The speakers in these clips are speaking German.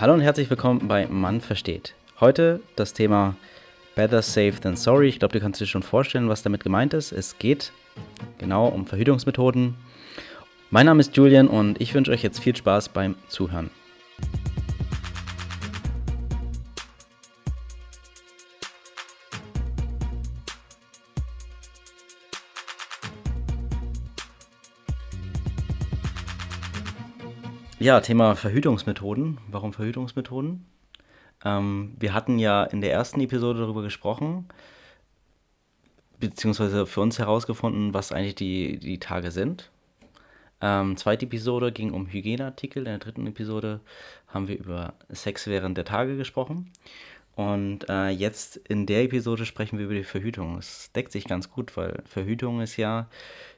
Hallo und herzlich willkommen bei Mann versteht. Heute das Thema Better Safe Than Sorry. Ich glaube, du kannst dir schon vorstellen, was damit gemeint ist. Es geht genau um Verhütungsmethoden. Mein Name ist Julian und ich wünsche euch jetzt viel Spaß beim Zuhören. Ja, Thema Verhütungsmethoden. Warum Verhütungsmethoden? Ähm, wir hatten ja in der ersten Episode darüber gesprochen, beziehungsweise für uns herausgefunden, was eigentlich die, die Tage sind. Ähm, zweite Episode ging um Hygieneartikel. In der dritten Episode haben wir über Sex während der Tage gesprochen. Und äh, jetzt in der Episode sprechen wir über die Verhütung. Es deckt sich ganz gut, weil Verhütung ist ja,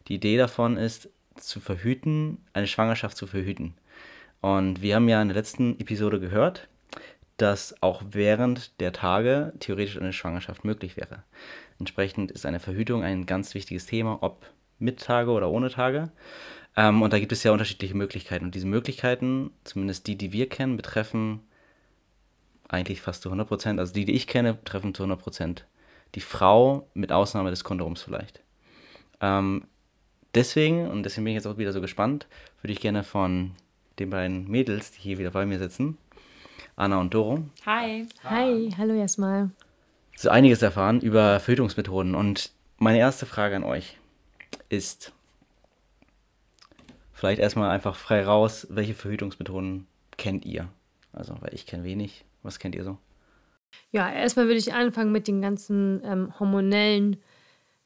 die Idee davon ist, zu verhüten, eine Schwangerschaft zu verhüten. Und wir haben ja in der letzten Episode gehört, dass auch während der Tage theoretisch eine Schwangerschaft möglich wäre. Entsprechend ist eine Verhütung ein ganz wichtiges Thema, ob mit Tage oder ohne Tage. Ähm, und da gibt es ja unterschiedliche Möglichkeiten. Und diese Möglichkeiten, zumindest die, die wir kennen, betreffen eigentlich fast zu 100 Prozent, also die, die ich kenne, betreffen zu 100 Prozent die Frau, mit Ausnahme des Kondoms vielleicht. Ähm, deswegen, und deswegen bin ich jetzt auch wieder so gespannt, würde ich gerne von den beiden Mädels, die hier wieder bei mir sitzen, Anna und Doro. Hi. Hi, hallo erstmal. So einiges erfahren über Verhütungsmethoden. Und meine erste Frage an euch ist, vielleicht erstmal einfach frei raus, welche Verhütungsmethoden kennt ihr? Also, weil ich kenne wenig. Was kennt ihr so? Ja, erstmal würde ich anfangen mit den ganzen ähm, hormonellen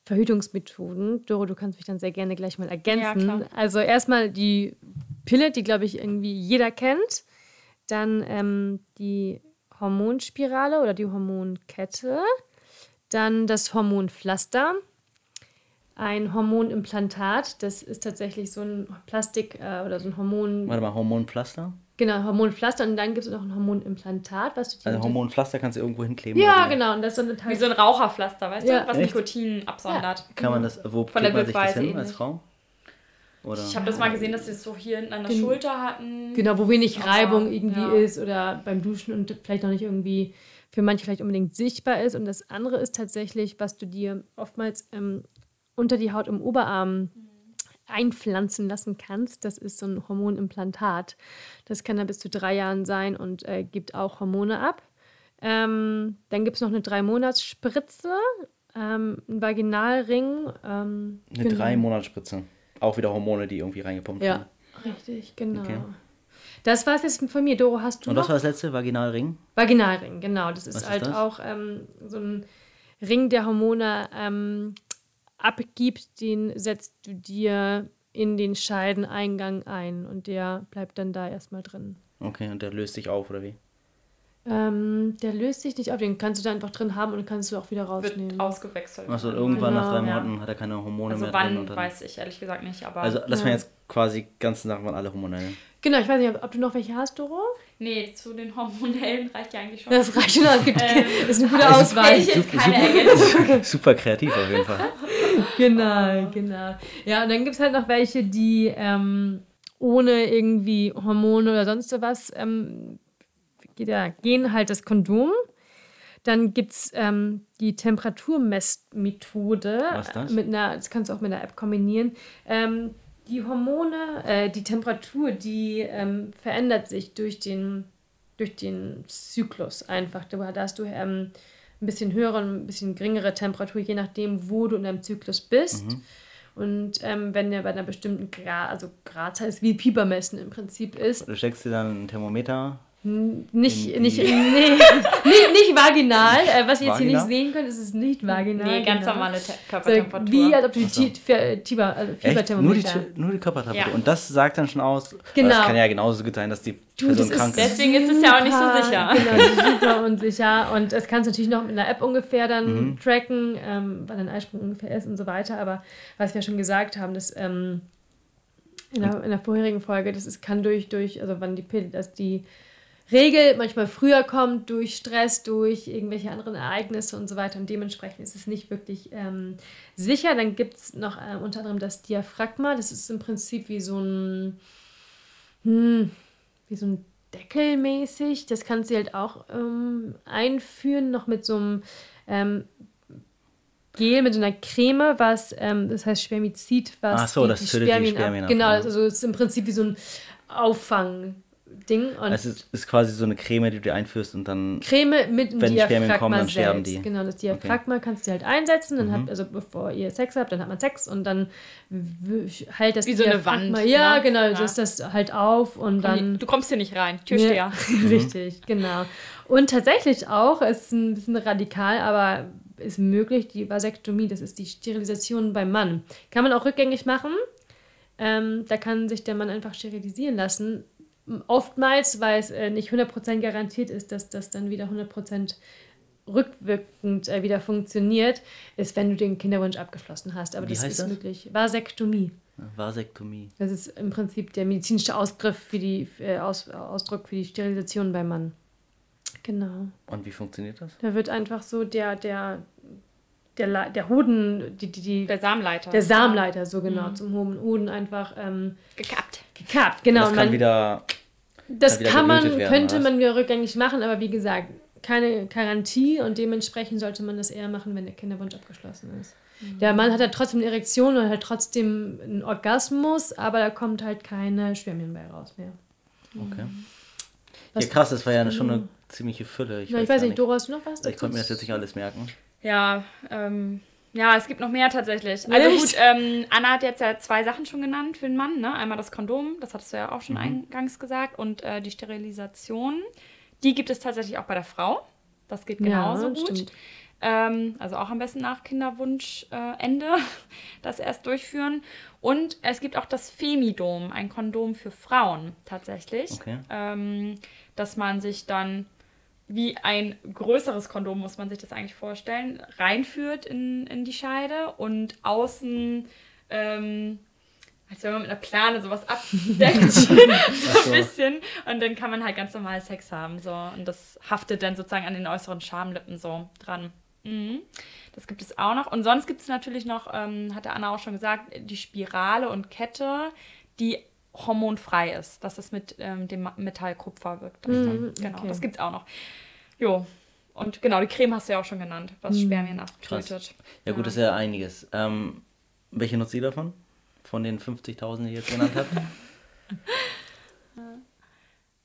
Verhütungsmethoden. Doro, du kannst mich dann sehr gerne gleich mal ergänzen. Ja, klar. also erstmal die Pille, die glaube ich irgendwie jeder kennt. Dann ähm, die Hormonspirale oder die Hormonkette. Dann das Hormonpflaster. Ein Hormonimplantat, das ist tatsächlich so ein Plastik äh, oder so ein Hormon. Warte mal, Hormonpflaster? Genau, Hormonpflaster und dann gibt es noch ein Hormonimplantat, was du dir Also Hormonpflaster kannst du irgendwo hinkleben. Ja, genau. Und das ist so Wie so ein Raucherpflaster, weißt Ja. du? Was Echt? Nikotin absondert. Kann man das, wo Von der klebt man sich das hin als Frau? Oder? Ich habe das mal gesehen, dass sie es so hier hinten an der Gen- Schulter hatten. Genau, wo wenig Aber, Reibung irgendwie ja. ist oder beim Duschen und vielleicht noch nicht irgendwie für manche vielleicht unbedingt sichtbar ist. Und das andere ist tatsächlich, was du dir oftmals ähm, unter die Haut im Oberarm einpflanzen lassen kannst. Das ist so ein Hormonimplantat. Das kann da bis zu drei Jahren sein und äh, gibt auch Hormone ab. Ähm, dann gibt es noch eine Drei-Monats-Spritze, ähm, ein Vaginalring. Ähm, Eine genau. drei Monatsspritze. Auch wieder Hormone, die irgendwie reingepumpt Ja, werden. richtig, genau. Okay. Das war es jetzt von mir. Doro, hast du Und noch? was war das letzte? Vaginalring? Vaginalring, genau. Das ist ist halt das? auch ähm, so ein Ring, der Hormone ähm, abgibt. Den setzt du dir in den Scheideneingang ein und der bleibt dann da erstmal drin. Okay, und der löst sich auf, oder wie? Ähm, der löst sich nicht auf, den kannst du da einfach drin haben und kannst du auch wieder Wird rausnehmen. ausgewechselt. Achso, irgendwann nach drei Genau. Monaten hat er keine Hormone Also mehr drin. wann, Und dann, weiß ich ehrlich gesagt nicht, aber... also lass Ja. mal jetzt quasi ganz Sachen alle hormonell. Genau, ich weiß nicht, ob, ob du noch welche hast, Doro? nee, zu den Hormonellen reicht ja eigentlich schon. Das reicht schon, es gibt Ähm, das ist eine gute also Auswahl. ich jetzt keine Ergänzung. Super kreativ auf jeden Fall. Genau, genau. Ja, und dann gibt es halt noch welche, die ähm, ohne irgendwie Hormone oder sonst was ähm, geht ja, gehen halt das Kondom. Dann gibt es ähm, die Temperaturmessmethode. Was das? Mit einer, das kannst du auch mit einer App kombinieren. Ähm, die Hormone, äh, die Temperatur, die ähm, verändert sich durch den, durch den Zyklus einfach. Da hast du ähm, ein bisschen höhere und ein bisschen geringere Temperatur, je nachdem, wo du in deinem Zyklus bist. Mhm. Und ähm, wenn der bei einer bestimmten Grad, also Gradzahl ist wie Fiebermessen im Prinzip ist, Du steckst dir dann ein Thermometer. Nicht, nicht, nee, nicht, nicht vaginal. Äh, was ihr jetzt hier nicht sehen könnt, ist es nicht vaginal. Nee, ganz genau. normale Körpertemperatur. Wie als ob du die also Echt? Nur die, Fieberthermometer. nur die Körpertemperatur. Ja. Und das sagt dann schon aus. Genau. Es kann ja genauso gut sein, dass die Du, Person das krank ist. Deswegen ist es ja auch nicht so sicher. Genau, das ist super unsicher. Und das kannst du natürlich noch mit einer App ungefähr dann Mhm. tracken, ähm, wann dein Eisprung ungefähr ist und so weiter. Aber was wir schon gesagt haben, dass ähm, in, der, in der vorherigen Folge, das ist, kann durch, durch, also wann die Pille, dass die Regel manchmal früher kommt, durch Stress, durch irgendwelche anderen Ereignisse und so weiter. Und dementsprechend ist es nicht wirklich ähm, sicher. Dann gibt es noch äh, unter anderem das Diaphragma. Das ist im Prinzip wie so ein, hm, wie so ein deckelmäßig. Das kannst du halt auch ähm, einführen, noch mit so einem ähm, Gel, mit so einer Creme, was, ähm, das heißt Spermizid, was Ach so, das tötet die Spermien ab, Genau, also es ist im Prinzip wie so ein Auffang-Ding. Und Es ist, ist quasi so eine Creme, die du einführst und dann. Creme mit dem Wenn Diaphragma kommen, dann selbst. sterben die. Genau, das Diaphragma kannst du halt einsetzen, dann habt, also bevor ihr Sex habt, dann hat man Sex und dann halt das Wie so eine Diaphragma- Wand, Ja, ne? genau, Ja. das das halt auf und dann Du kommst hier nicht rein, Türsteher. ja, richtig, genau. Und tatsächlich auch, es ist ein bisschen radikal, aber ist möglich, die Vasektomie, das ist die Sterilisation beim Mann. Kann man auch rückgängig machen. Ähm, da kann sich der Mann einfach sterilisieren lassen. Oftmals, weil es äh, nicht 100% garantiert ist, dass das dann wieder 100% rückwirkend äh, wieder funktioniert, ist, wenn du den Kinderwunsch abgeschlossen hast. Aber Wie das ist das? möglich. Vasektomie. Vasektomie. Das ist im Prinzip der medizinische Ausgriff für die, äh, Aus, Ausdruck für die Sterilisation beim Mann. Genau. Und wie funktioniert das? Da wird einfach so der, der, der, der Hoden, die, die, die, Der Samenleiter. der Samenleiter, so genau, zum Hoden, Hoden einfach ähm, Gekappt. gekappt. Genau. das kann man, wieder. das kann man, werden, könnte was? man wieder rückgängig machen, aber wie gesagt, keine Garantie und dementsprechend sollte man das eher machen, wenn der Kinderwunsch abgeschlossen ist. Der Mann hat halt trotzdem eine Erektion und hat trotzdem einen Orgasmus, aber da kommt halt keine Spermien bei raus mehr. Okay. Was- ja, krass, das war ja schon eine ziemliche Fülle. Ich, Ja, ich weiß weiß gar nicht, Dora, hast du noch was? Ich konnte mir das jetzt nicht alles merken. Ja, ähm, ja, es gibt noch mehr tatsächlich. Also gut, ähm, Anna hat jetzt ja zwei Sachen schon genannt für den Mann. Ne? Einmal das Kondom, das hattest du ja auch schon eingangs gesagt, und äh, die Sterilisation. Die gibt es tatsächlich auch bei der Frau. Das geht genauso gut. stimmt. Ähm, also auch am besten nach Kinderwunschende äh, das erst durchführen. Und es gibt auch das Femidom, ein Kondom für Frauen tatsächlich. Okay. Ähm, dass man sich dann wie ein größeres Kondom, muss man sich das eigentlich vorstellen, reinführt in, in die Scheide und außen, ähm, als wenn man mit einer Plane sowas abdeckt, so ein bisschen. Und dann kann man halt ganz normal Sex haben. So. Und das haftet dann sozusagen an den äußeren Schamlippen so dran. Mhm. Das gibt es auch noch. Und sonst gibt es natürlich noch, ähm, hat der Anna auch schon gesagt, die Spirale und Kette, die hormonfrei ist. Das ist mit ähm, dem Metall Kupfer wirkt. Das dann. Mhm, Genau, okay. das gibt es auch noch. Jo. Und genau, die Creme hast du ja auch schon genannt, was Spermien abtötet. Ja, gut, das ist ja einiges. Ähm, welche nutzt ihr davon? Von den 50.000, die ihr jetzt genannt habt?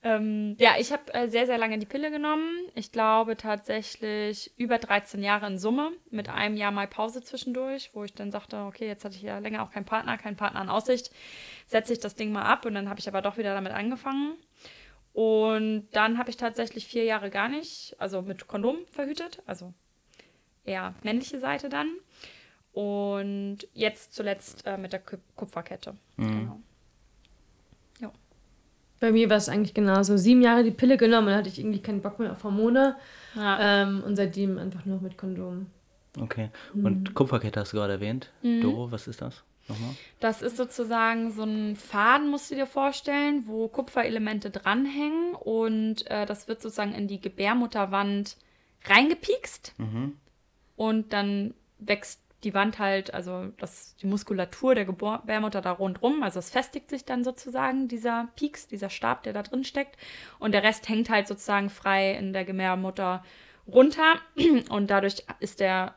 Ähm, ja, ich habe äh, sehr, sehr lange die Pille genommen. Ich glaube tatsächlich über 13 Jahre in Summe, mit einem Jahr mal Pause zwischendurch, wo ich dann sagte, okay, jetzt hatte ich ja länger auch keinen Partner, keinen Partner in Aussicht, setze ich das Ding mal ab und dann habe ich aber doch wieder damit angefangen. Und dann habe ich tatsächlich vier Jahre gar nicht, also mit Kondom verhütet, also eher männliche Seite dann. Und jetzt zuletzt äh, mit der Kup- Kupferkette. Genau. Bei mir war es eigentlich genauso. Sieben Jahre die Pille genommen und dann hatte ich irgendwie keinen Bock mehr auf Hormone. Ja. Ähm, und seitdem einfach nur mit Kondom. Okay. Mhm. Und Kupferkette hast du gerade erwähnt. Doro, was ist das? Nochmal? Das ist sozusagen so ein Faden, musst du dir vorstellen, wo Kupferelemente dranhängen und äh, das wird sozusagen in die Gebärmutterwand reingepiekst und dann wächst die Wand halt, also das, die Muskulatur der Gebärmutter da rundrum, also es festigt sich dann sozusagen dieser Pieks, dieser Stab, der da drin steckt. Und der Rest hängt halt sozusagen frei in der Gebärmutter runter. Und dadurch ist der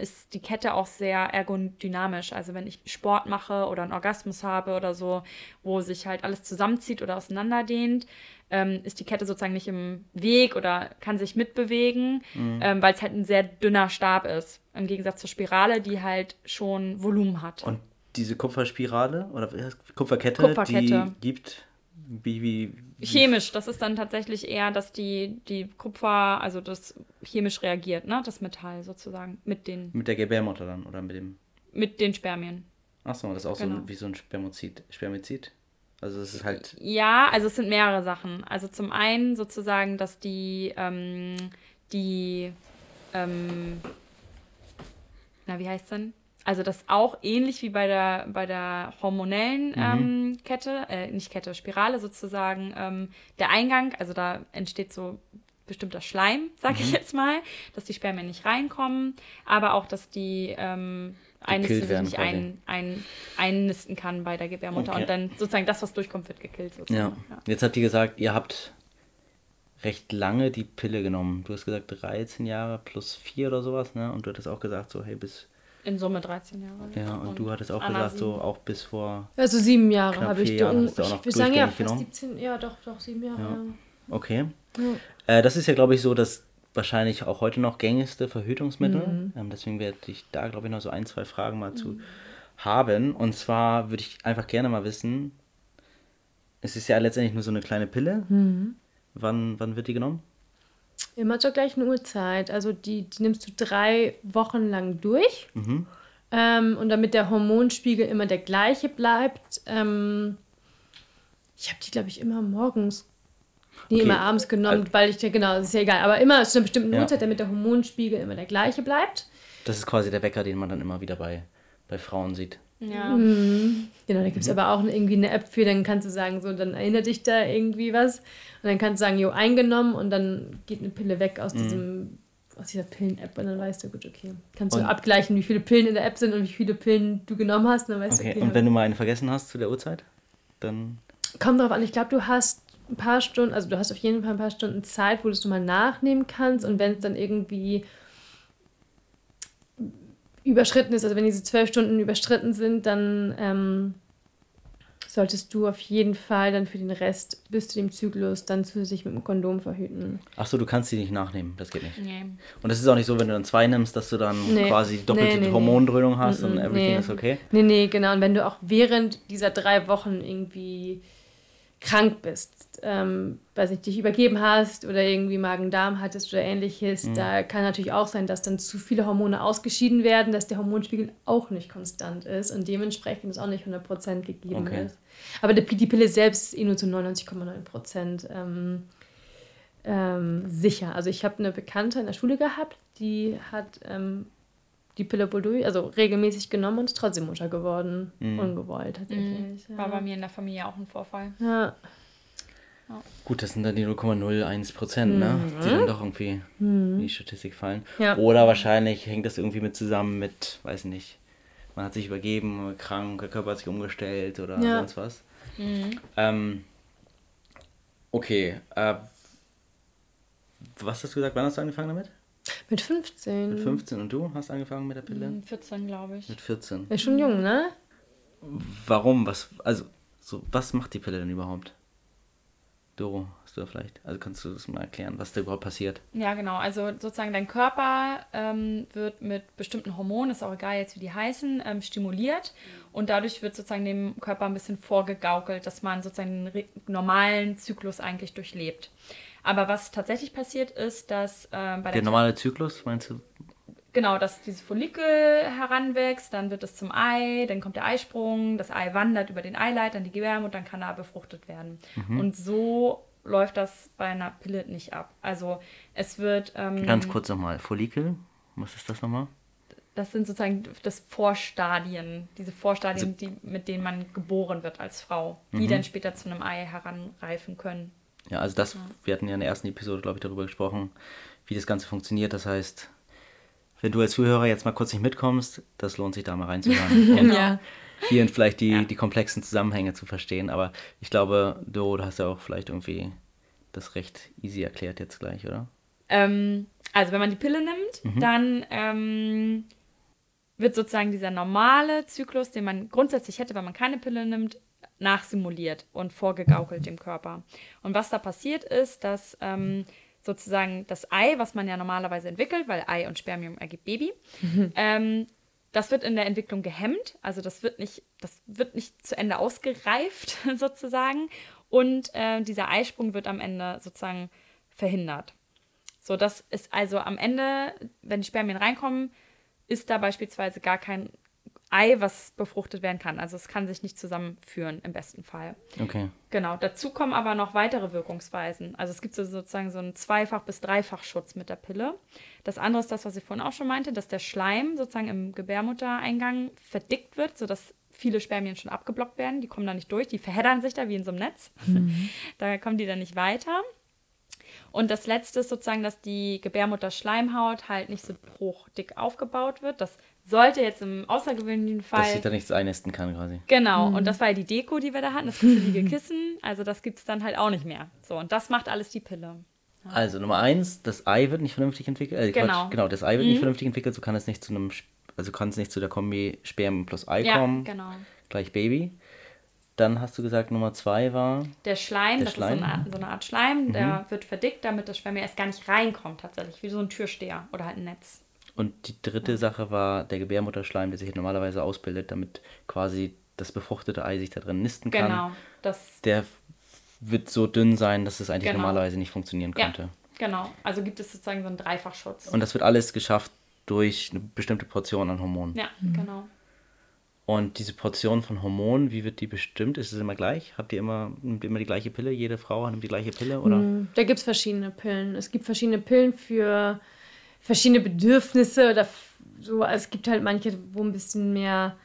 ist die Kette auch sehr ergodynamisch. Also wenn ich Sport mache oder einen Orgasmus habe oder so, wo sich halt alles zusammenzieht oder auseinanderdehnt, ähm, ist die Kette sozusagen nicht im Weg oder kann sich mitbewegen, ähm, weil es halt ein sehr dünner Stab ist. Im Gegensatz zur Spirale, die halt schon Volumen hat. Und diese Kupferspirale oder Kupferkette, Kupferkette. die gibt wie, wie, wie Chemisch, das ist dann tatsächlich eher, dass die, die Kupfer, also das chemisch reagiert, ne? Das Metall sozusagen, mit den, mit der Gebärmutter dann oder mit dem. mit den Spermien. Achso, das ist auch Genau. so wie so ein Spermizid. Spermizid. Also es ist halt. Ja, also es sind mehrere Sachen. Also zum einen sozusagen, dass die, ähm, die, ähm, na, wie heißt denn? Also das auch ähnlich wie bei der, bei der hormonellen ähm, Kette, äh, nicht Kette, Spirale sozusagen, ähm, der Eingang, also da entsteht so bestimmter Schleim, sag ich jetzt mal, dass die Spermien nicht reinkommen, aber auch, dass die ähm, Einnisten sich nicht ein, ein, einnisten kann bei der Gebärmutter Okay. und dann sozusagen das, was durchkommt, wird gekillt Ja. Ja. Jetzt habt ihr gesagt, ihr habt recht lange die Pille genommen. Du hast gesagt 13 Jahre plus 4 oder sowas, ne? Und du hattest auch gesagt, so, hey, bis. In Summe 13 Jahre. Ja, und, und du hattest auch Anna gesagt, so auch bis vor. Also sieben Jahre habe ich. Jahre hast du auch noch ich würde sagen, ja, fast genommen. 17, ja, doch, doch, sieben Jahre. Ja. Ja. Okay. Ja. Äh, das ist ja, glaube ich, so das wahrscheinlich auch heute noch gängigste Verhütungsmittel. Mhm. Ähm, deswegen werde ich da, glaube ich, noch so ein, zwei Fragen mal zu haben. Und zwar würde ich einfach gerne mal wissen, es ist ja letztendlich nur so eine kleine Pille. Mhm. Wann, wann wird die genommen? Immer zur gleichen Uhrzeit. Also die, die nimmst du drei Wochen lang durch. Mhm. Ähm, und damit der Hormonspiegel immer der gleiche bleibt, ähm, ich habe die, glaube ich, immer morgens, nee, Okay. immer abends genommen, weil ich, genau, das ist ja egal, aber immer zu einer bestimmten Ja. Uhrzeit, damit der Hormonspiegel immer der gleiche bleibt. Das ist quasi der Wecker, den man dann immer wieder bei, bei Frauen sieht. Ja. Genau, da gibt es Mhm. aber auch irgendwie eine App für, dann kannst du sagen, so, dann erinnert dich da irgendwie was. Und dann kannst du sagen, jo, eingenommen und dann geht eine Pille weg Mhm. aus diesem, aus dieser Pillen-App und dann weißt du, gut, okay. Kannst Und- du abgleichen, wie viele Pillen in der App sind und wie viele Pillen du genommen hast. Und dann weißt Okay, du, und wenn du mal eine vergessen hast zu der Uhrzeit, dann. Kommt drauf an, ich glaube, du hast ein paar Stunden, also du hast auf jeden Fall ein paar Stunden Zeit, wo du es nochmal nachnehmen kannst und wenn es dann irgendwie überschritten ist, also wenn diese zwölf Stunden überschritten sind, dann ähm, solltest du auf jeden Fall dann für den Rest bis zu dem Zyklus dann zusätzlich mit dem Kondom verhüten. Achso, du kannst die nicht nachnehmen, das geht nicht. Nee. Und es ist auch nicht so, wenn du dann zwei nimmst, dass du dann Nee. quasi doppelte Nee, nee, nee. Hormondröhnung hast und everything nee. ist okay. Nee, nee, genau. Und wenn du auch während dieser drei Wochen irgendwie krank bist, ähm, weiß nicht, dich übergeben hast oder irgendwie Magen-Darm hattest oder ähnliches, Mhm. da kann natürlich auch sein, dass dann zu viele Hormone ausgeschieden werden, dass der Hormonspiegel auch nicht konstant ist und dementsprechend es auch nicht 100% gegeben Okay. ist. Aber die, die Pille selbst ist eh nur zu 99,9% ähm, ähm, sicher. Also ich habe eine Bekannte in der Schule gehabt, die hat ähm, die Pille wohl durch, also regelmäßig genommen und ist trotzdem Mutter geworden. Ungewollt tatsächlich. War bei Ja. mir in der Familie auch ein Vorfall. ja. Gut, das sind dann die 0,01 Prozent, ne? Die dann doch irgendwie in die Statistik fallen. Mhm. Ja. Oder wahrscheinlich hängt das irgendwie mit zusammen mit, weiß nicht, man hat sich übergeben, krank, der Körper hat sich umgestellt oder Ja. sonst was. Ähm, okay, äh, was hast du gesagt, wann hast du angefangen damit? Mit 15. Mit 15 und du hast angefangen mit der Pille? Hm, 14, glaube ich. Mit 14. Ist schon jung, ne? Warum? Was, also, so, was macht die Pille denn überhaupt? Doro, hast du da vielleicht? Also kannst du das mal erklären, was da überhaupt passiert? Ja, genau. Also sozusagen dein Körper ähm, wird mit bestimmten Hormonen, ist auch egal jetzt wie die heißen, ähm, stimuliert und dadurch wird sozusagen dem Körper ein bisschen vorgegaukelt, dass man sozusagen den normalen Zyklus eigentlich durchlebt. Aber was tatsächlich passiert ist, dass ähm, bei Der der normale Zyklus, meinst du? genau, dass dieses Follikel heranwächst, dann wird es zum Ei, dann kommt der Eisprung, das Ei wandert über den Eileiter in die Gebärmutter und dann kann er befruchtet werden. Und so läuft das bei einer Pille nicht ab. Also es wird ähm, Ganz kurz nochmal. Follikel, was ist das nochmal? das sind sozusagen das Vorstadien, diese Vorstadien, die, mit denen man geboren wird als Frau, die dann später zu einem Ei heranreifen können. Ja, also das, wir hatten ja in der ersten Episode, glaube ich, darüber gesprochen, wie das Ganze funktioniert. Das heißt, wenn du als Zuhörer jetzt mal kurz nicht mitkommst, das lohnt sich da mal reinzuhören. Und Ja. hier vielleicht die, die komplexen Zusammenhänge zu verstehen. Aber ich glaube, du, du hast ja auch vielleicht irgendwie das recht easy erklärt jetzt gleich, oder? Ähm, also wenn man die Pille nimmt, dann ähm, wird sozusagen dieser normale Zyklus, den man grundsätzlich hätte, wenn man keine Pille nimmt, nachsimuliert und vorgegaukelt dem Körper. Und was da passiert ist, dass ähm, sozusagen das Ei, was man ja normalerweise entwickelt, weil Ei und Spermium ergibt Baby, ähm, das wird in der Entwicklung gehemmt, also das wird nicht, das wird nicht zu Ende ausgereift sozusagen und äh, dieser Eisprung wird am Ende sozusagen verhindert. So, das ist also am Ende, wenn die Spermien reinkommen, ist da beispielsweise gar kein Ei, was befruchtet werden kann. Also es kann sich nicht zusammenführen im besten Fall. Okay. Genau, dazu kommen aber noch weitere Wirkungsweisen. Also es gibt so sozusagen so einen Zweifach- bis Dreifachschutz mit der Pille. Das andere ist das, was ich vorhin auch schon meinte, dass der Schleim sozusagen im Gebärmuttereingang verdickt wird, sodass viele Spermien schon abgeblockt werden. Die kommen da nicht durch, die verheddern sich da wie in so einem Netz. da kommen die dann nicht weiter. Und das letzte ist sozusagen, dass die Gebärmutterschleimhaut halt nicht so hochdick aufgebaut wird. Das sollte jetzt im außergewöhnlichen Fall. Dass sich da nichts einnisten kann quasi. Genau, und das war ja die Deko, die wir da hatten, das kuschelige Kissen. Also das gibt es dann halt auch nicht mehr. So, und das macht alles die Pille. Also Nummer eins, das Ei wird nicht vernünftig entwickelt. Äh, Genau. Quatsch, genau, das Ei wird nicht vernünftig entwickelt, so kann es nicht zu einem, also kann es nicht zu der Kombi Spermien plus Ei Ja, kommen. genau. Gleich Baby. Dann hast du gesagt, Nummer zwei war. Der Schleim, Der das Schleim. ist so eine, Art, so eine Art Schleim, der wird verdickt, damit das Spermium erst gar nicht reinkommt, tatsächlich, wie so ein Türsteher oder halt ein Netz. Und die dritte Sache war der Gebärmutterschleim, der sich normalerweise ausbildet, damit quasi das befruchtete Ei sich da drin nisten kann. Genau. Das, Der wird so dünn sein, dass es eigentlich Genau. normalerweise nicht funktionieren ja, könnte. genau. Also gibt es sozusagen so einen Dreifachschutz. Und das wird alles geschafft durch eine bestimmte Portion an Hormonen. ja, genau. Und diese Portion von Hormonen, wie wird die bestimmt? Ist es immer gleich? Habt ihr immer, nimmt ihr immer die gleiche Pille? Jede Frau nimmt die gleiche Pille? Oder? Da gibt es verschiedene Pillen. Es gibt verschiedene Pillen für verschiedene Bedürfnisse oder so. Also es gibt halt manche, wo ein bisschen mehr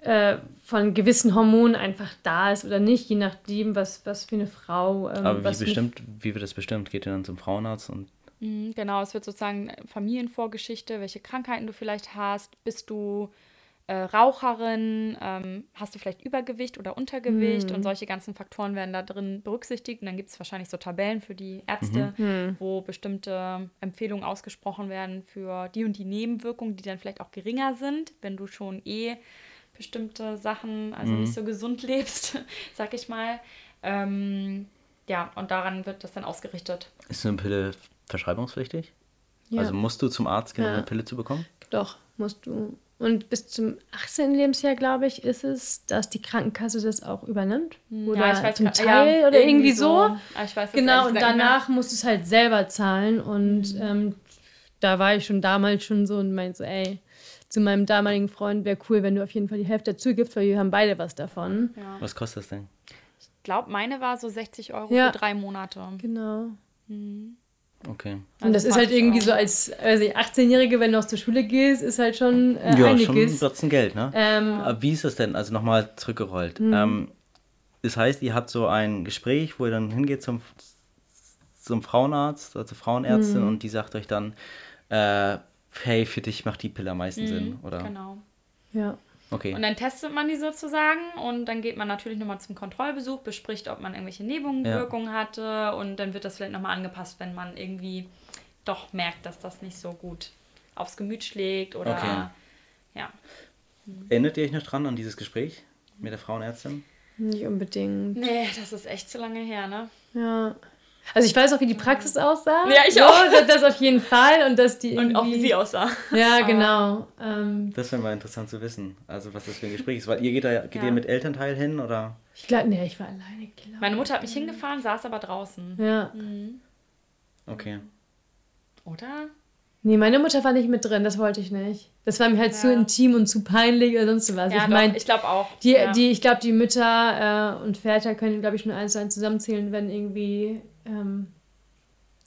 äh, von gewissen Hormonen einfach da ist oder nicht, je nachdem, was, was für eine Frau. Ähm, Aber wie bestimmt, wie wird das bestimmt? Geht ihr dann zum Frauenarzt und Mhm, Genau, es wird sozusagen Familienvorgeschichte, welche Krankheiten du vielleicht hast. Bist du äh, Raucherin? Ähm, hast du vielleicht Übergewicht oder Untergewicht? Und solche ganzen Faktoren werden da drin berücksichtigt. Und dann gibt es wahrscheinlich so Tabellen für die Ärzte, wo bestimmte Empfehlungen ausgesprochen werden für die und die Nebenwirkungen, die dann vielleicht auch geringer sind, wenn du schon eh bestimmte Sachen, also nicht so gesund lebst, sag ich mal. Ähm, ja, und daran wird das dann ausgerichtet. ist so eine Pille verschreibungspflichtig? Ja. Also musst du zum Arzt gehen, um Ja. eine Pille zu bekommen? Doch, musst du. Und bis zum 18. Lebensjahr, glaube ich, ist es, dass die Krankenkasse das auch übernimmt. Oder Ja, ich weiß zum Teil ja, oder irgendwie so. Ah, Ich weiß Genau, und danach musst du es halt selber zahlen. Und ähm, da war ich schon damals schon so und meinte so, ey, zu meinem damaligen Freund wäre cool, wenn du auf jeden Fall die Hälfte dazu gibst, weil wir haben beide was davon. Ja. Was kostet das denn? Ich glaube, meine war so 60 Euro Ja. für drei Monate. Genau. Okay. Und das Also ist halt 20 irgendwie Euro. so als also 18-Jährige, wenn du noch zur Schule gehst, ist halt schon äh, ja, schon einiges. ein Geld, ne? Ähm, Aber wie ist das denn? Also nochmal zurückgerollt. Mhm. Ähm, das heißt, ihr habt so ein Gespräch, wo ihr dann hingeht zum, zum Frauenarzt oder zur Frauenärztin Mhm. und die sagt euch dann, äh, hey, für dich macht die Pille am meisten Sinn, oder? Genau. ja. Okay. Und dann testet man die sozusagen und dann geht man natürlich nochmal zum Kontrollbesuch, bespricht, ob man irgendwelche Nebenwirkungen hatte und dann wird das vielleicht nochmal angepasst, wenn man irgendwie doch merkt, dass das nicht so gut aufs Gemüt schlägt oder Okay. ja. Erinnert ihr euch noch dran an dieses Gespräch mit der Frauenärztin? Nicht unbedingt. Nee, das ist echt zu lange her, ne? Ja. Also ich weiß auch, wie die Praxis aussah. Ja, ich so, auch. Das, das auf jeden Fall. Und dass die Und auch wie irgendwie- sie aussah. Ja, genau. Ähm, Das wäre mal interessant zu wissen. Also was das für ein Gespräch ist. Weil ihr geht da geht Ja. ihr mit Elternteil hin oder? ich glaube, nee, ich war alleine. Glaub. Meine Mutter hat mich hingefahren, saß aber draußen. Ja. Okay. Oder? Nee, meine Mutter war nicht mit drin, das wollte ich nicht. Das war mir halt zu Ja. intim und zu peinlich oder sonst was. Ja, ich meine, ich glaube auch. die, ja. die, ich glaube, die Mütter äh, und Väter können, glaube ich, nur eins zu eins zusammenzählen, wenn irgendwie ähm,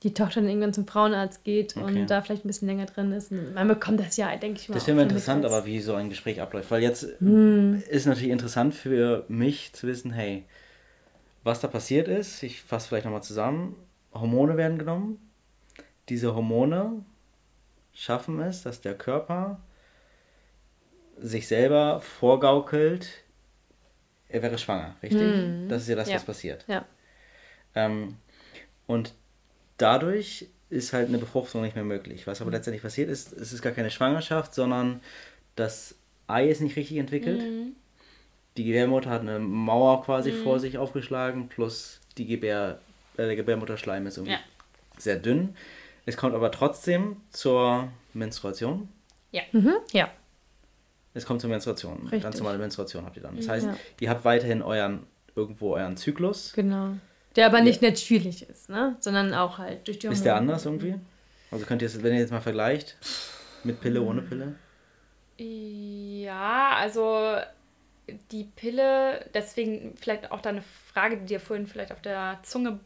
die Tochter dann irgendwann zum Frauenarzt geht Okay. und da vielleicht ein bisschen länger drin ist. Und man bekommt das ja, denke ich mal. Das wäre mal interessant, aber wie so ein Gespräch abläuft. Weil jetzt Hm. ist natürlich interessant für mich zu wissen, hey, was da passiert ist. Ich fasse vielleicht nochmal zusammen. Hormone werden genommen. Diese Hormone schaffen es, dass der Körper sich selber vorgaukelt, er wäre schwanger, richtig? Das ist ja das. Ja. was passiert. Ja. Ähm, und dadurch ist halt eine Befruchtung nicht mehr möglich. Was aber letztendlich passiert ist, es ist gar keine Schwangerschaft, sondern das Ei ist nicht richtig entwickelt. Die Gebärmutter hat eine Mauer quasi vor sich aufgeschlagen, plus die Gebär, äh, der Gebärmutterschleim ist irgendwie Ja. sehr dünn. Es kommt aber trotzdem zur Menstruation. Ja. Mhm. Ja. Es kommt zur Menstruation. Richtig. Ganz normale Menstruation habt ihr dann. Das heißt, Ja. ihr habt weiterhin euren, irgendwo euren Zyklus. Genau. Der aber nicht natürlich ist, ne? Sondern auch halt durch die Ist der Hormone. anders irgendwie? Also könnt ihr es, wenn ihr jetzt mal vergleicht, mit Pille, ohne Pille? Ja, also die Pille, deswegen vielleicht auch deine Frage, die dir vorhin vielleicht auf der Zunge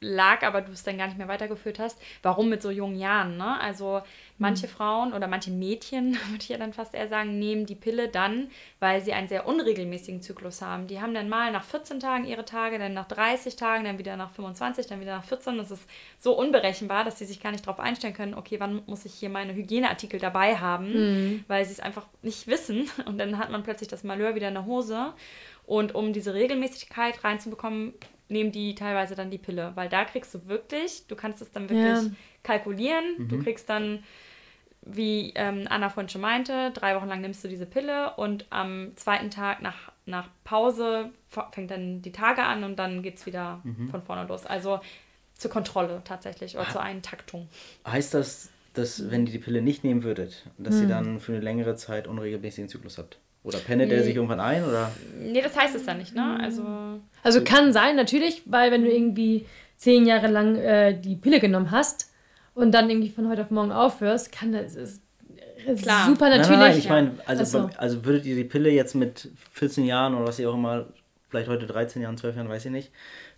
lag, aber du es dann gar nicht mehr weitergeführt hast, warum mit so jungen Jahren, ne? Also manche Frauen oder manche Mädchen, würde ich ja dann fast eher sagen, nehmen die Pille dann, weil sie einen sehr unregelmäßigen Zyklus haben. Die haben dann mal nach 14 Tagen ihre Tage, dann nach 30 Tagen, dann wieder nach 25, dann wieder nach 14. Das ist so unberechenbar, dass sie sich gar nicht darauf einstellen können, okay, wann muss ich hier meine Hygieneartikel dabei haben, weil sie es einfach nicht wissen. Und dann hat man plötzlich das Malheur wieder in der Hose. Und um diese Regelmäßigkeit reinzubekommen, nehmen die teilweise dann die Pille, weil da kriegst du wirklich, du kannst es dann wirklich Ja. kalkulieren. Mhm. Du kriegst dann, wie ähm, Anna vorhin schon meinte, drei Wochen lang nimmst du diese Pille und am zweiten Tag nach, nach Pause fängt dann die Tage an und dann geht es wieder Mhm. von vorne los. Also zur Kontrolle tatsächlich Ah. oder zur Eintaktung. Heißt das, dass wenn ihr die Pille nicht nehmen würdet, dass ihr dann für eine längere Zeit unregelmäßigen Zyklus habt? Oder pendelt der sich irgendwann ein? Oder? Nee, das heißt es ja nicht, ne? Also Also kann sein, natürlich, weil wenn du irgendwie zehn Jahre lang äh, die Pille genommen hast und dann irgendwie von heute auf morgen aufhörst, kann das ist, Klar. super Nein, natürlich. nein, nein, ich ja. meine, also, so. also würdet ihr die Pille jetzt mit 14 Jahren oder was ihr auch immer, vielleicht heute 13 Jahren, 12 Jahren, weiß ich nicht,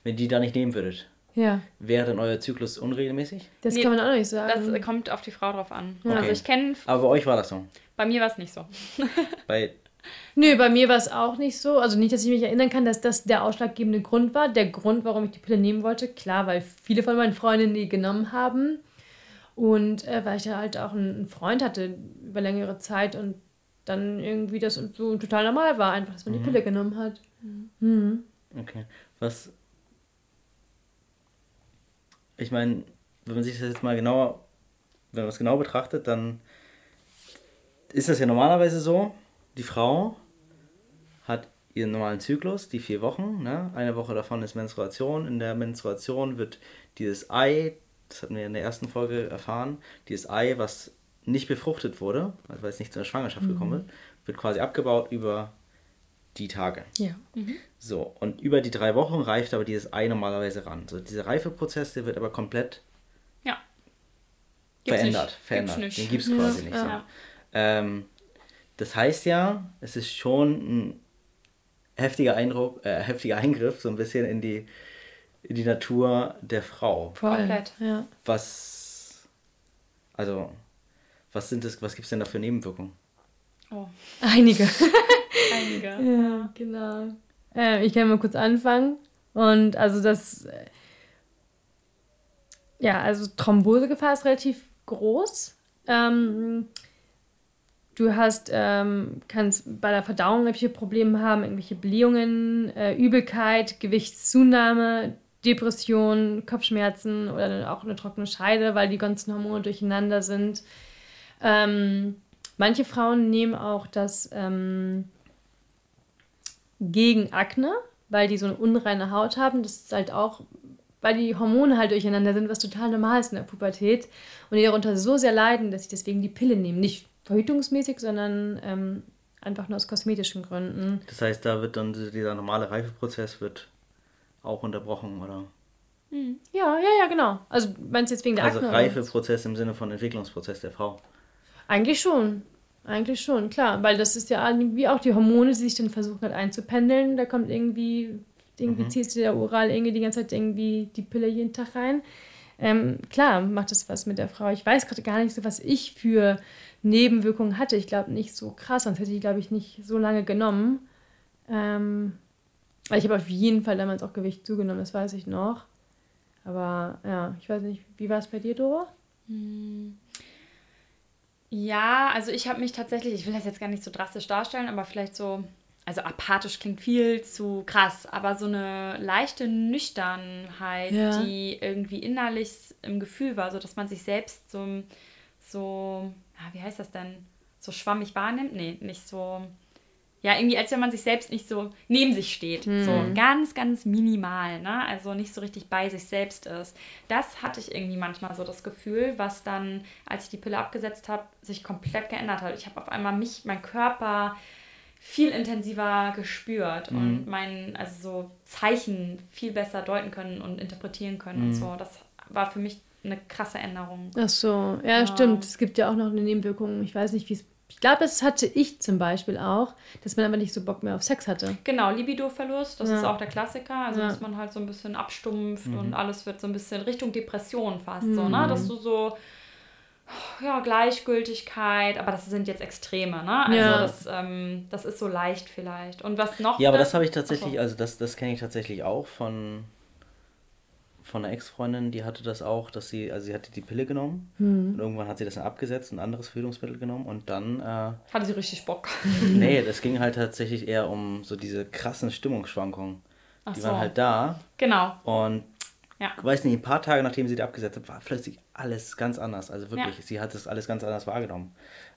wenn die da nicht nehmen würdet, Ja, wäre dann euer Zyklus unregelmäßig? das Nee, kann man auch nicht das sagen. äh, kommt auf die Frau drauf an. Okay. Also ich kenne, Aber bei euch war das so. bei mir war es nicht so. Bei, Nö, bei mir war es auch nicht so. Also nicht, dass ich mich erinnern kann, dass das der ausschlaggebende Grund war. Der Grund, warum ich die Pille nehmen wollte, klar, weil viele von meinen Freundinnen die genommen haben. Und äh, weil ich da halt auch einen Freund hatte über längere Zeit und dann irgendwie das so total normal war, einfach, dass man die Pille genommen hat. Mhm. okay. Was. Ich meine, wenn man sich das jetzt mal genauer, wenn man es genau betrachtet, dann ist das ja normalerweise so, die Frau hat ihren normalen Zyklus, die vier Wochen, ne? eine Woche davon ist Menstruation. In der Menstruation wird dieses Ei, das hatten wir in der ersten Folge erfahren, dieses Ei, was nicht befruchtet wurde, also weil es nicht zu einer Schwangerschaft gekommen ist, wird quasi abgebaut über die Tage. Ja. So, und über die drei Wochen reift aber dieses Ei normalerweise ran. So, dieser Reifeprozess, der wird aber komplett Ja. Gibt's verändert. nicht. verändert. Gibt's nicht. Den gibt es quasi nicht. So. Ja. Ähm, das heißt ja, es ist schon ein heftiger, Eindruck, äh, heftiger Eingriff, so ein bisschen in die, in die Natur der Frau. Komplett. Ja. Was, also, was sind das, was gibt es denn da für Nebenwirkungen? Oh, Einige. einige. Ja, genau. Äh, ich kann mal kurz anfangen. Und also das, äh, ja, also Thrombosegefahr ist relativ groß. Ähm, du hast, ähm, kannst bei der Verdauung irgendwelche Probleme haben, irgendwelche Blähungen, äh, Übelkeit, Gewichtszunahme, Depression, Kopfschmerzen oder dann auch eine trockene Scheide, weil die ganzen Hormone durcheinander sind. Ähm, manche Frauen nehmen auch das ähm, gegen Akne, weil die so eine unreine Haut haben. Das ist halt auch, weil die Hormone halt durcheinander sind, was total normal ist in der Pubertät. Und die darunter so sehr leiden, dass sie deswegen die Pille nehmen. Nicht verhütungsmäßig, sondern ähm, einfach nur aus kosmetischen Gründen. Das heißt, da wird dann dieser normale Reifeprozess wird auch unterbrochen, oder? Ja, ja, ja, genau. Also meinst du jetzt wegen der Also Akne? Reifeprozess im Sinne von Entwicklungsprozess der Frau. Eigentlich schon. Eigentlich schon, klar. Weil das ist ja irgendwie auch die Hormone, die sich dann versuchen halt einzupendeln. Da kommt irgendwie, irgendwie ziehst du der oral irgendwie die ganze Zeit irgendwie die Pille jeden Tag rein. Ähm, klar, macht das was mit der Frau. Ich weiß gerade gar nicht so, was ich für Nebenwirkungen hatte. Ich glaube nicht so krass, sonst hätte ich, glaube ich, nicht so lange genommen. Ähm, aber ich habe auf jeden Fall damals auch Gewicht zugenommen, das weiß ich noch. Aber ja, ich weiß nicht, wie war es bei dir, Dora? Ja, also ich habe mich tatsächlich, ich will das jetzt gar nicht so drastisch darstellen, aber vielleicht so, also apathisch klingt viel zu krass, aber so eine leichte Nüchternheit, Ja. die irgendwie innerlich im Gefühl war, so dass man sich selbst so, so, wie heißt das denn, so schwammig wahrnimmt? Nee, nicht so, ja, irgendwie als wenn man sich selbst nicht so neben sich steht. So ganz, ganz minimal, ne? Also nicht so richtig bei sich selbst ist. Das hatte ich irgendwie manchmal so das Gefühl, was dann, als ich die Pille abgesetzt habe, sich komplett geändert hat. Ich habe auf einmal mich, mein Körper viel intensiver gespürt und mein, also so Zeichen viel besser deuten können und interpretieren können und so. Das war für mich eine krasse Änderung. Ach so, ja, stimmt. Es gibt ja auch noch eine Nebenwirkung. Ich weiß nicht, wie es. Ich glaube, das hatte ich zum Beispiel auch, dass man aber nicht so Bock mehr auf Sex hatte. Genau, Libido-Verlust, das Ja. ist auch der Klassiker. Also, Ja. dass man halt so ein bisschen abstumpft und alles wird so ein bisschen Richtung Depression fast so, ne? Dass du so, ja, Gleichgültigkeit, aber das sind jetzt Extreme, ne? Also, Ja. das, ähm, das ist so leicht vielleicht. Und was noch? Ja, aber da- das habe ich tatsächlich, also das, das kenne ich tatsächlich auch von, von einer Ex-Freundin, die hatte das auch, dass sie, also sie hatte die Pille genommen Hm. und irgendwann hat sie das dann abgesetzt, ein anderes Verhütungsmittel genommen und dann, äh, Hatte sie richtig Bock. nee, das ging halt tatsächlich eher um so diese krassen Stimmungsschwankungen. Ach die so. waren halt da Genau. und Ja. weiß nicht, ein paar Tage nachdem sie die abgesetzt hat, war plötzlich alles ganz anders. Also wirklich, Ja. sie hat das alles ganz anders wahrgenommen.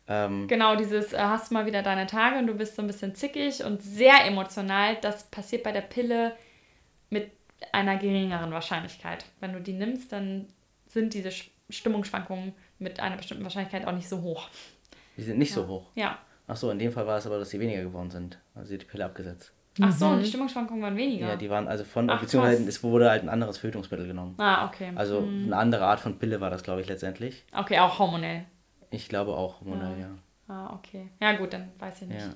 Ähm, Genau, dieses äh, hast mal wieder deine Tage und du bist so ein bisschen zickig und sehr emotional. Das passiert bei der Pille mit einer geringeren Wahrscheinlichkeit. Wenn du die nimmst, dann sind diese Sch- Stimmungsschwankungen mit einer bestimmten Wahrscheinlichkeit auch nicht so hoch. die sind nicht so hoch. Ja. Ach so, in dem Fall war es aber, dass sie weniger geworden sind. Also sie hat die Pille abgesetzt. Ach so, die Stimmungsschwankungen waren weniger. Ja, die waren also von, Ach, beziehungsweise krass. es wurde halt ein anderes Verhütungsmittel genommen. ah, okay. Also eine andere Art von Pille war das, glaube ich, letztendlich. Okay, auch hormonell. Ich glaube auch hormonell, ja. Ah, okay. Ja, gut, dann weiß ich nicht. ja.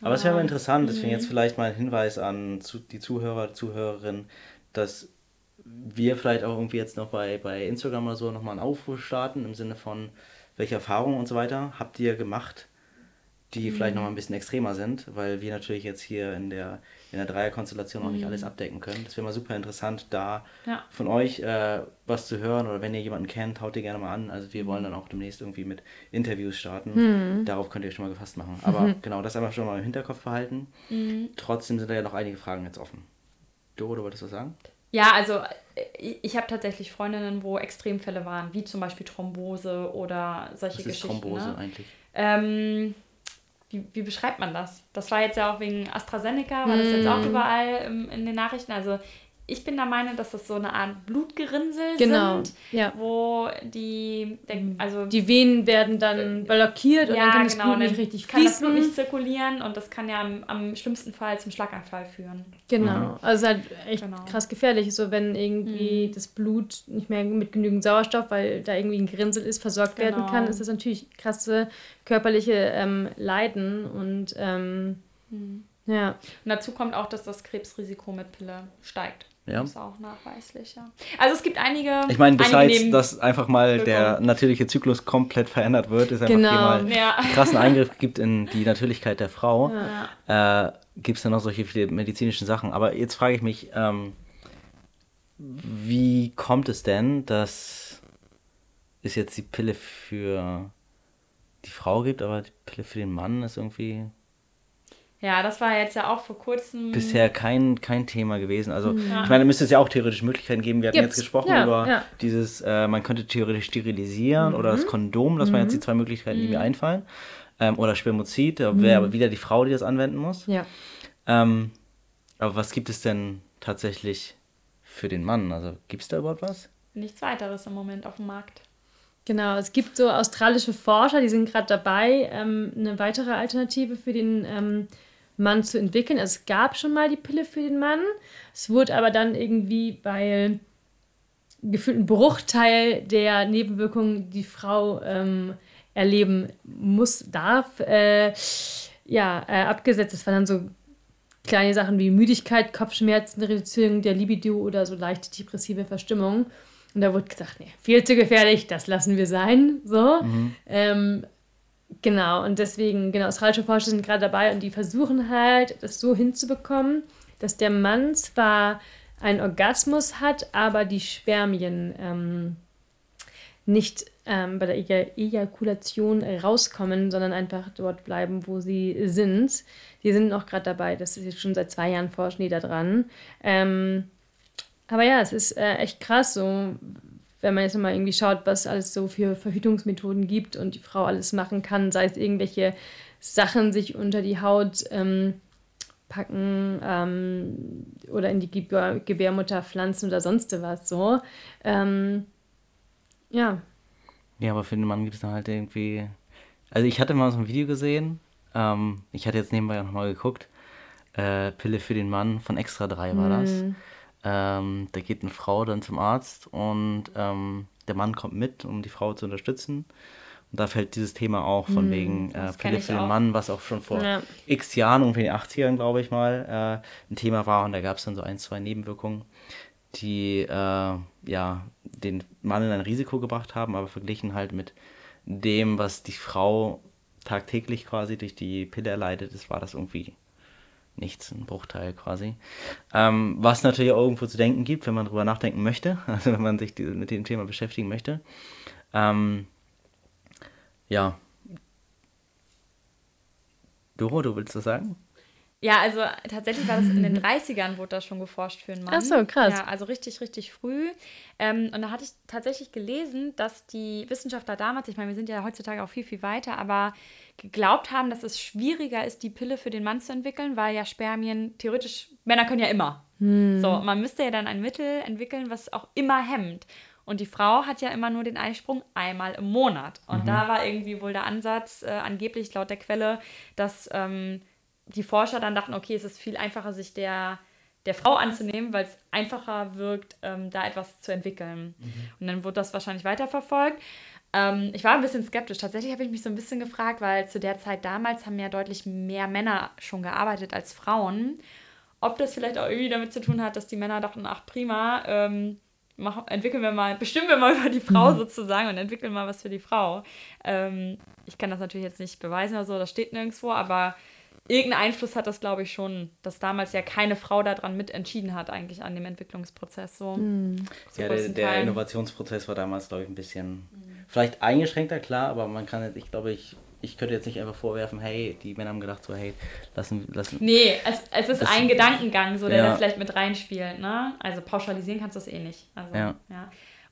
Aber es wäre mal interessant, deswegen jetzt vielleicht mal ein Hinweis an die Zuhörer, Zuhörerinnen, dass wir vielleicht auch irgendwie jetzt noch bei, bei Instagram oder so nochmal einen Aufruf starten im Sinne von, welche Erfahrungen und so weiter habt ihr gemacht, die vielleicht Mhm. nochmal ein bisschen extremer sind, weil wir natürlich jetzt hier in der, in der Dreierkonstellation auch nicht Mhm. alles abdecken können. Das wäre mal super interessant, da Ja. von euch äh, was zu hören oder wenn ihr jemanden kennt, haut ihr gerne mal an. Also wir wollen dann auch demnächst irgendwie mit Interviews starten. Darauf könnt ihr euch schon mal gefasst machen. Aber genau, das einfach schon mal im Hinterkopf behalten. Trotzdem sind da ja noch einige Fragen jetzt offen. Doro, du wolltest was sagen? Ja, also äh, ich, ich habe tatsächlich Freundinnen, wo Extremfälle waren, wie zum Beispiel Thrombose oder solche Was ist Geschichten. Thrombose ne? eigentlich? Ähm, wie, wie beschreibt man das? Das war jetzt ja auch wegen AstraZeneca, war das jetzt auch überall im, in den Nachrichten. Also ich bin der Meinung, dass das so eine Art Blutgerinnsel Genau, sind, ja. wo die, der, also Die Venen werden dann blockiert und dann kann das Blut und nicht richtig Äh, kann das fließen. Blut nicht zirkulieren und das kann ja am, am schlimmsten Fall zum Schlaganfall führen. Genau, also halt echt Genau. krass gefährlich, so wenn irgendwie das Blut nicht mehr mit genügend Sauerstoff, weil da irgendwie ein Gerinnsel ist, versorgt werden Genau. kann, ist das natürlich krasse körperliche ähm, Leiden und ähm, ja. Und dazu kommt auch, dass das Krebsrisiko mit Pille steigt. Ja. Das ist auch nachweislich, ja. Also es gibt einige. Ich meine, besides, Neben- dass einfach mal der natürliche Zyklus komplett verändert wird, ist einfach Genau. hier mal Ja. einen krassen Eingriff gibt in die Natürlichkeit der Frau. Ja. äh, gibt es dann noch solche viele medizinischen Sachen. Aber jetzt frage ich mich, ähm, wie kommt es denn, dass es jetzt die Pille für die Frau gibt, aber die Pille für den Mann ist irgendwie ja, das war jetzt ja auch vor kurzem. bisher kein, kein Thema gewesen. Also Mhm. Ja. ich meine, da müsste es ja auch theoretisch Möglichkeiten geben. Wir hatten Gibt's. jetzt gesprochen Ja, über ja. dieses, äh, man könnte theoretisch sterilisieren oder Mhm. das Kondom, das waren jetzt die zwei Möglichkeiten, die mir einfallen. Ähm, oder Spermozid, da Mhm. wäre aber wieder die Frau, die das anwenden muss. Ja. Ähm, aber was gibt es denn tatsächlich für den Mann? Also gibt es da überhaupt was? Nichts weiteres im Moment auf dem Markt. Genau, es gibt so australische Forscher, die sind gerade dabei, ähm, eine weitere Alternative für den ähm, Mann zu entwickeln. Also es gab schon mal die Pille für den Mann. Es wurde aber dann irgendwie, weil gefühlt ein Bruchteil der Nebenwirkungen die Frau ähm, erleben muss, darf, äh, ja, äh, abgesetzt. Das waren dann so kleine Sachen wie Müdigkeit, Kopfschmerzen, Reduzierung der Libido oder so leichte depressive Verstimmung. Und da wurde gesagt, nee, viel zu gefährlich, das lassen wir sein. So. Ähm, genau, und deswegen, genau, australische Forscher sind gerade dabei und die versuchen halt, das so hinzubekommen, dass der Mann zwar einen Orgasmus hat, aber die Spermien ähm, nicht ähm, bei der Eja- Ejakulation rauskommen, sondern einfach dort bleiben, wo sie sind. Die sind auch gerade dabei, das ist jetzt schon seit zwei Jahren forschen die da dran. Ähm, aber ja, es ist äh, echt krass, so wenn man jetzt mal irgendwie schaut, was alles so für Verhütungsmethoden gibt und die Frau alles machen kann, sei es irgendwelche Sachen sich unter die Haut ähm, packen ähm, oder in die Gebär Gebärmutter pflanzen oder sonst was so. Ähm, ja, Ja, aber für den Mann gibt es dann halt irgendwie. Also ich hatte mal so ein Video gesehen. Ähm, ich hatte jetzt nebenbei auch nochmal geguckt. Äh, Pille für den Mann von Extra 3 war das. Ähm, da geht eine Frau dann zum Arzt und ähm, der Mann kommt mit, um die Frau zu unterstützen. Und da fällt dieses Thema auch von wegen äh, Pille für den. Mann, was auch schon vor Ja. x Jahren, ungefähr in den 80ern, glaube ich mal, äh, ein Thema war. Und da gab es dann so ein, zwei Nebenwirkungen, die äh, ja, den Mann in ein Risiko gebracht haben, aber verglichen halt mit dem, was die Frau tagtäglich quasi durch die Pille erleidet, das war das irgendwie nichts, ein Bruchteil quasi. Ähm, was natürlich auch irgendwo zu denken gibt, wenn man drüber nachdenken möchte, also wenn man sich die, mit dem Thema beschäftigen möchte. Ähm, ja. Doro, du willst das sagen? Ja, also tatsächlich war das in den 30ern, wurde da schon geforscht für einen Mann. Ach so, krass. Ja, also richtig, richtig früh. Ähm, und da hatte ich tatsächlich gelesen, dass die Wissenschaftler damals, ich meine, wir sind ja heutzutage auch viel, viel weiter, aber geglaubt haben, dass es schwieriger ist, die Pille für den Mann zu entwickeln, weil ja Spermien theoretisch, Männer können ja immer. Hm. So, man müsste ja dann ein Mittel entwickeln, was auch immer hemmt. Und die Frau hat ja immer nur den Eisprung einmal im Monat. Und da war irgendwie wohl der Ansatz, äh, angeblich laut der Quelle, dass ähm, die Forscher dann dachten, okay, es ist viel einfacher, sich der, der Frau anzunehmen, weil es einfacher wirkt, ähm, da etwas zu entwickeln. Und dann wurde das wahrscheinlich weiterverfolgt. Ähm, ich war ein bisschen skeptisch. Tatsächlich habe ich mich so ein bisschen gefragt, weil zu der Zeit damals haben ja deutlich mehr Männer schon gearbeitet als Frauen. Ob das vielleicht auch irgendwie damit zu tun hat, dass die Männer dachten, ach prima, ähm, machen, entwickeln wir mal, bestimmen wir mal über die Frau sozusagen und entwickeln mal was für die Frau. Ähm, ich kann das natürlich jetzt nicht beweisen oder so, das steht nirgendwo, aber irgendeinen Einfluss hat das, glaube ich, schon, dass damals ja keine Frau daran mitentschieden hat, eigentlich an dem Entwicklungsprozess. So. Zu Ja, der, der. Innovationsprozess war damals, glaube ich, ein bisschen vielleicht eingeschränkter, klar, aber man kann jetzt, ich glaube, ich, ich könnte jetzt nicht einfach vorwerfen, hey, die Männer haben gedacht so, hey, lassen, lassen. Nee, es, es ist Das- ein Gedankengang, so der Ja. da vielleicht mit reinspielt. Ne? Also pauschalisieren kannst du das eh nicht. Also, Ja.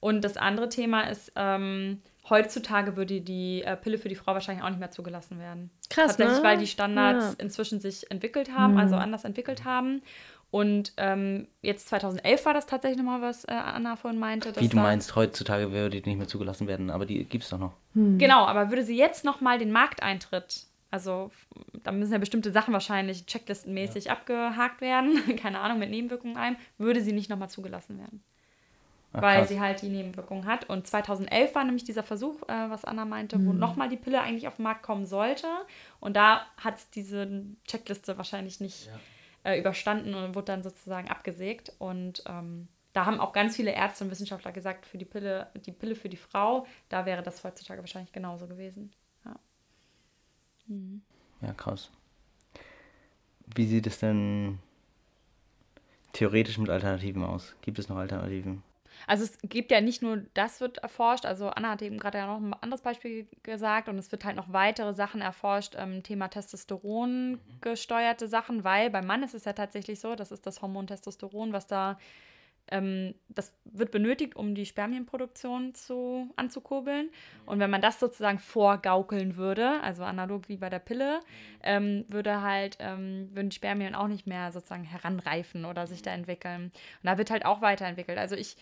Und das andere Thema ist, ähm, heutzutage würde die äh, Pille für die Frau wahrscheinlich auch nicht mehr zugelassen werden. Krass, Tatsächlich, ne? weil die Standards Ja. Mhm. inzwischen sich entwickelt haben, also anders entwickelt haben. Und ähm, jetzt 2011 war das tatsächlich nochmal, was äh, Anna vorhin meinte. dass Wie du meinst, heutzutage würde die nicht mehr zugelassen werden, aber die gibt es doch noch. Genau, aber würde sie jetzt nochmal den Markteintritt, also da müssen ja bestimmte Sachen wahrscheinlich checklistenmäßig abgehakt werden, keine Ahnung, mit Nebenwirkungen ein, würde sie nicht nochmal zugelassen werden. Ach, weil krass. sie halt die Nebenwirkungen hat. Und 2011 war nämlich dieser Versuch, äh, was Anna meinte, Mhm. wo nochmal die Pille eigentlich auf den Markt kommen sollte. Und da hat es diese Checkliste wahrscheinlich nicht äh, überstanden und wurde dann sozusagen abgesägt. Und ähm, da haben auch ganz viele Ärzte und Wissenschaftler gesagt, für die Pille, die Pille für die Frau, da wäre das heutzutage wahrscheinlich genauso gewesen. Ja. Ja, krass. Wie sieht es denn theoretisch mit Alternativen aus? Gibt es noch Alternativen? Also es gibt ja nicht nur das wird erforscht, also Anna hat eben gerade ja noch ein anderes Beispiel gesagt und es wird halt noch weitere Sachen erforscht, ähm, Thema Testosteron gesteuerte Sachen, weil beim Mann ist es ja tatsächlich so, das ist das Hormon Testosteron, was da, ähm, das wird benötigt, um die Spermienproduktion zu, anzukurbeln. Und wenn man das sozusagen vorgaukeln würde, also analog wie bei der Pille, ähm, würde halt, ähm, würden die Spermien auch nicht mehr sozusagen heranreifen oder sich da entwickeln. Und da wird halt auch weiterentwickelt. Also ich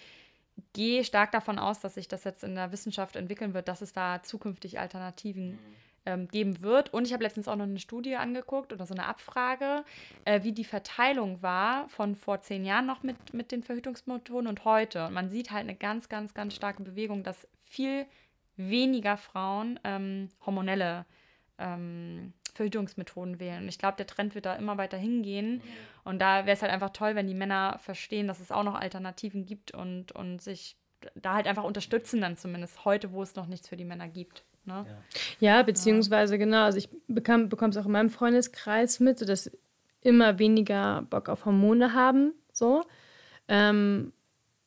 gehe stark davon aus, dass sich das jetzt in der Wissenschaft entwickeln wird, dass es da zukünftig Alternativen ähm, geben wird. Und ich habe letztens auch noch eine Studie angeguckt oder so eine Abfrage, äh, wie die Verteilung war von vor zehn Jahren noch mit, mit den Verhütungsmethoden und heute. Und man sieht halt eine ganz, ganz, ganz starke Bewegung, dass viel weniger Frauen ähm, hormonelle ähm, Verhütungsmethoden wählen. Und ich glaube, der Trend wird da immer weiter hingehen. Und da wäre es halt einfach toll, wenn die Männer verstehen, dass es auch noch Alternativen gibt und, und sich da halt einfach unterstützen dann zumindest heute, wo es noch nichts für die Männer gibt. Ne? Ja, beziehungsweise genau, also ich bekam, bekomme es auch in meinem Freundeskreis mit, so dass immer weniger Bock auf Hormone haben, so. Ähm,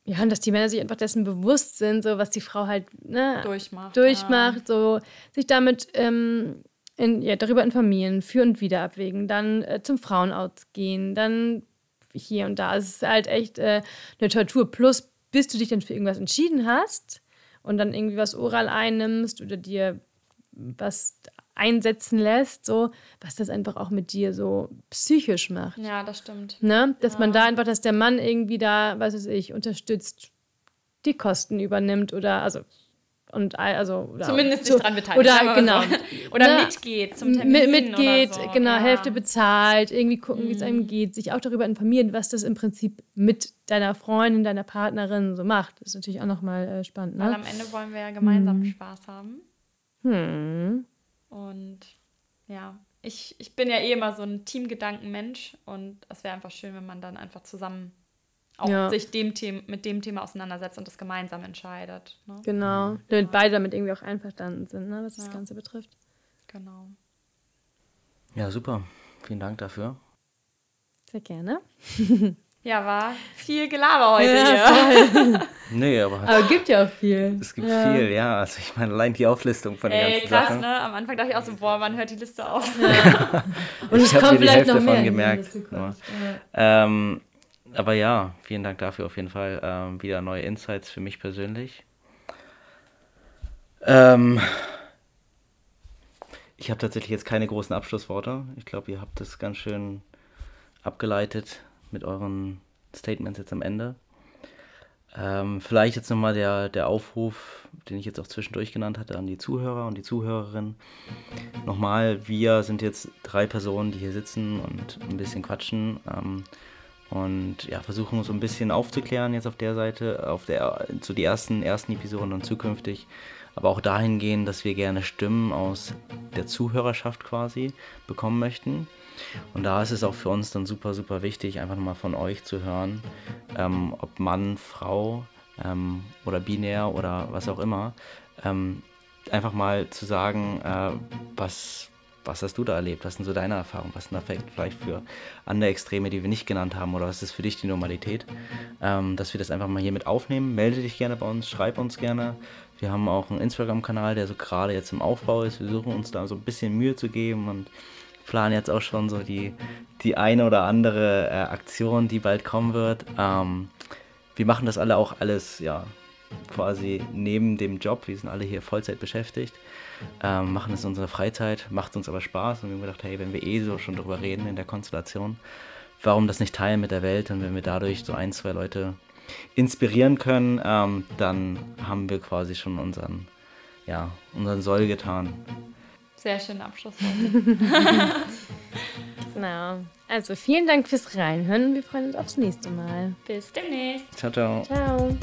ja, und dass die Männer sich einfach dessen bewusst sind, so was die Frau halt ne, Durchmacht. durchmacht, so sich damit ähm, in, ja, darüber informieren, für und wieder abwägen, dann äh, zum Frauenarzt gehen, dann hier und da. Es ist halt echt äh, eine Tortur. Plus, bis du dich dann für irgendwas entschieden hast und dann irgendwie was oral einnimmst oder dir was einsetzen lässt, so, was das einfach auch mit dir so psychisch macht. Ja, das stimmt. Ne? Dass man da einfach, dass der Mann irgendwie da, was weiß ich, unterstützt, die Kosten übernimmt oder also und also oder Zumindest so- sich dran beteiligt. Oder genau. mal So. Oder Ne? mitgeht zum Termin. Mit, mitgeht, oder so. genau, ja. Mhm. Hälfte bezahlt, irgendwie gucken, wie es einem geht, sich auch darüber informieren, was das im Prinzip mit deiner Freundin, deiner Partnerin so macht. Das ist natürlich auch nochmal äh, spannend. Weil Ne? am Ende wollen wir ja gemeinsam Spaß haben. Hm. Und ja, ich, ich bin ja eh immer so ein Teamgedankenmensch und es wäre einfach schön, wenn man dann einfach zusammen auch Ja. sich dem Thema, mit dem Thema auseinandersetzt und das gemeinsam entscheidet. Ne? Genau, damit beide damit irgendwie auch einverstanden sind, ne, was das Ja. Ganze betrifft. Genau. Ja, super. Vielen Dank dafür. Sehr gerne. Ja, war viel Gelaber heute hier. Nee, aber, Aber gibt ja auch viel. es gibt viel, ja. Also ich meine, allein die Auflistung von den Ey, ganzen krass, Sachen. ne? Am Anfang dachte ich auch so, boah, wann hört die Liste auf? Und es ich habe kommt vielleicht Hälfte noch mehr. gemerkt. Ja. Ähm, aber ja, vielen Dank dafür auf jeden Fall. Ähm, wieder neue Insights für mich persönlich. Ähm, ich habe tatsächlich jetzt keine großen Abschlussworte. Ich glaube, ihr habt das ganz schön abgeleitet mit euren Statements jetzt am Ende. Ähm, vielleicht jetzt nochmal der, der Aufruf, den ich jetzt auch zwischendurch genannt hatte, an die Zuhörer und die Zuhörerinnen. Nochmal, wir sind jetzt drei Personen, die hier sitzen und ein bisschen quatschen. Ähm, und ja, versuchen so ein bisschen aufzuklären jetzt auf der Seite, auf der zu die ersten, ersten Episoden und zukünftig. Aber auch dahingehend, dass wir gerne Stimmen aus der Zuhörerschaft quasi bekommen möchten. Und da ist es auch für uns dann super, super wichtig, einfach nochmal von euch zu hören, ähm, ob Mann, Frau ähm, oder binär oder was auch immer, ähm, einfach mal zu sagen, äh, was, was hast du da erlebt, was sind so deine Erfahrungen, was sind da vielleicht- für andere Extreme, die wir nicht genannt haben oder was ist für dich die Normalität, ähm, dass wir das einfach mal hier mit aufnehmen. Melde dich gerne bei uns, schreib uns gerne. Wir haben auch einen Instagram-Kanal, der so gerade jetzt im Aufbau ist. Wir versuchen uns da so ein bisschen Mühe zu geben und planen jetzt auch schon so die, die eine oder andere äh, Aktion, die bald kommen wird. Ähm, wir machen das alle auch alles, ja, quasi neben dem Job. Wir sind alle hier Vollzeit beschäftigt, ähm, machen es in unserer Freizeit, macht uns aber Spaß und wir haben gedacht, hey, wenn wir eh so schon drüber reden in der Konstellation, warum das nicht teilen mit der Welt und wenn wir dadurch so ein, zwei Leute inspirieren können, ähm, dann haben wir quasi schon unseren, ja, unseren Soll getan. Sehr schöner Abschluss. Genau. Also vielen Dank fürs Reinhören. Wir freuen uns aufs nächste Mal. Bis demnächst. Ciao, ciao. Ciao.